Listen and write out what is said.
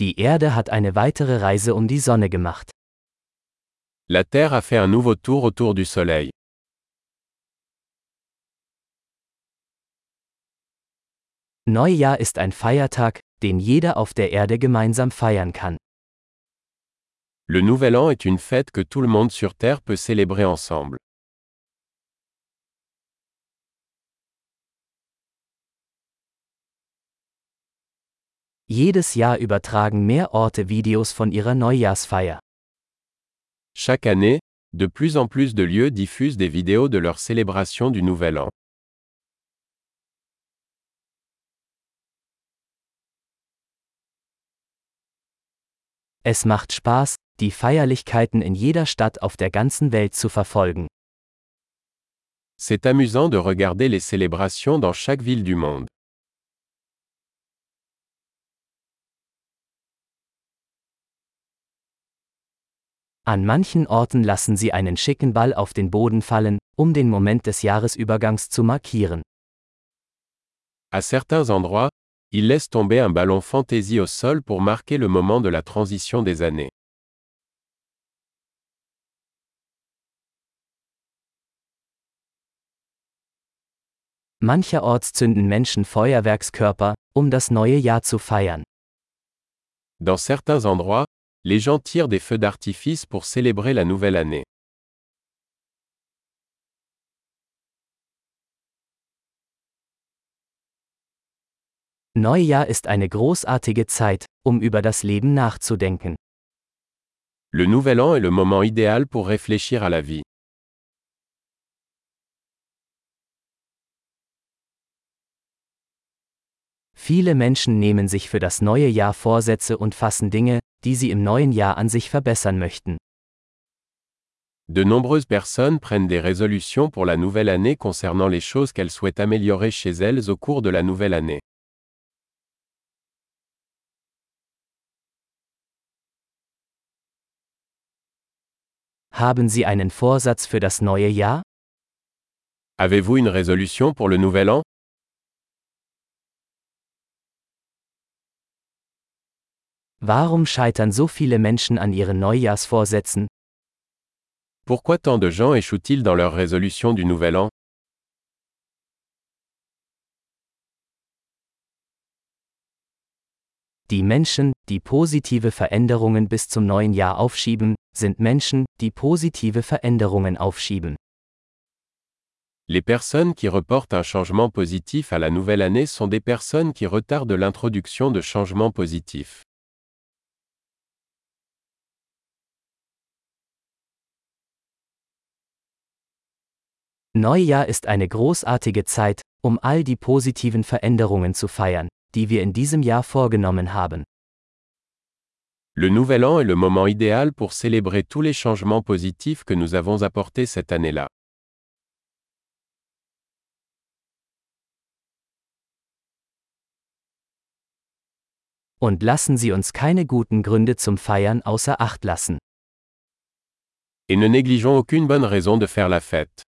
Die Erde hat eine weitere Reise um die Sonne gemacht. La Terre a fait un nouveau tour autour du Soleil. Neujahr ist ein Feiertag, den jeder auf der Erde gemeinsam feiern kann. Le Nouvel An est une fête que tout le monde sur Terre peut célébrer ensemble. Jedes Jahr übertragen mehr Orte Videos von ihrer Neujahrsfeier. Chaque année, de plus en plus de lieux diffusent des vidéos de leur célébration du Nouvel An. Es macht Spaß, die Feierlichkeiten in jeder Stadt auf der ganzen Welt zu verfolgen. C'est amusant de regarder les célébrations dans chaque ville du monde. An manchen Orten lassen sie einen schicken Ball auf den Boden fallen, um den Moment des Jahresübergangs zu markieren. À certains endroits, ils laissent tomber un ballon fantaisie au sol pour marquer le moment de la transition des années. Mancherorts zünden Menschen Feuerwerkskörper, um das neue Jahr zu feiern. Dans certains endroits, les gens tirent des feux d'artifice pour célébrer la nouvelle année. Neujahr ist eine großartige Zeit, um über das Leben nachzudenken. Le Nouvel An est le moment idéal pour réfléchir à la vie. Viele Menschen nehmen sich für das neue Jahr Vorsätze und fassen Dinge, die sie im neuen Jahr an sich verbessern möchten. De nombreuses personnes prennent des résolutions pour la nouvelle année concernant les choses qu'elles souhaitent améliorer chez elles au cours de la nouvelle année. Haben Sie einen Vorsatz für das neue Jahr? Avez-vous une résolution pour le Nouvel An Warum scheitern so viele Menschen an ihren Neujahrsvorsätzen? Pourquoi tant de gens échouent-ils dans leur résolution du Nouvel An? Die Menschen, die positive Veränderungen bis zum neuen Jahr aufschieben, sind Menschen, die positive Veränderungen aufschieben. Les personnes qui reportent un changement positif à la nouvelle année sont des personnes qui retardent l'introduction de changements positifs. Neujahr ist eine großartige Zeit, um all die positiven Veränderungen zu feiern, die wir in diesem Jahr vorgenommen haben. Le Nouvel An est le moment idéal pour célébrer tous les changements positifs que nous avons apportés cette année-là. Und lassen Sie uns keine guten Gründe zum Feiern außer Acht lassen. Et ne négligeons aucune bonne raison de faire la fête.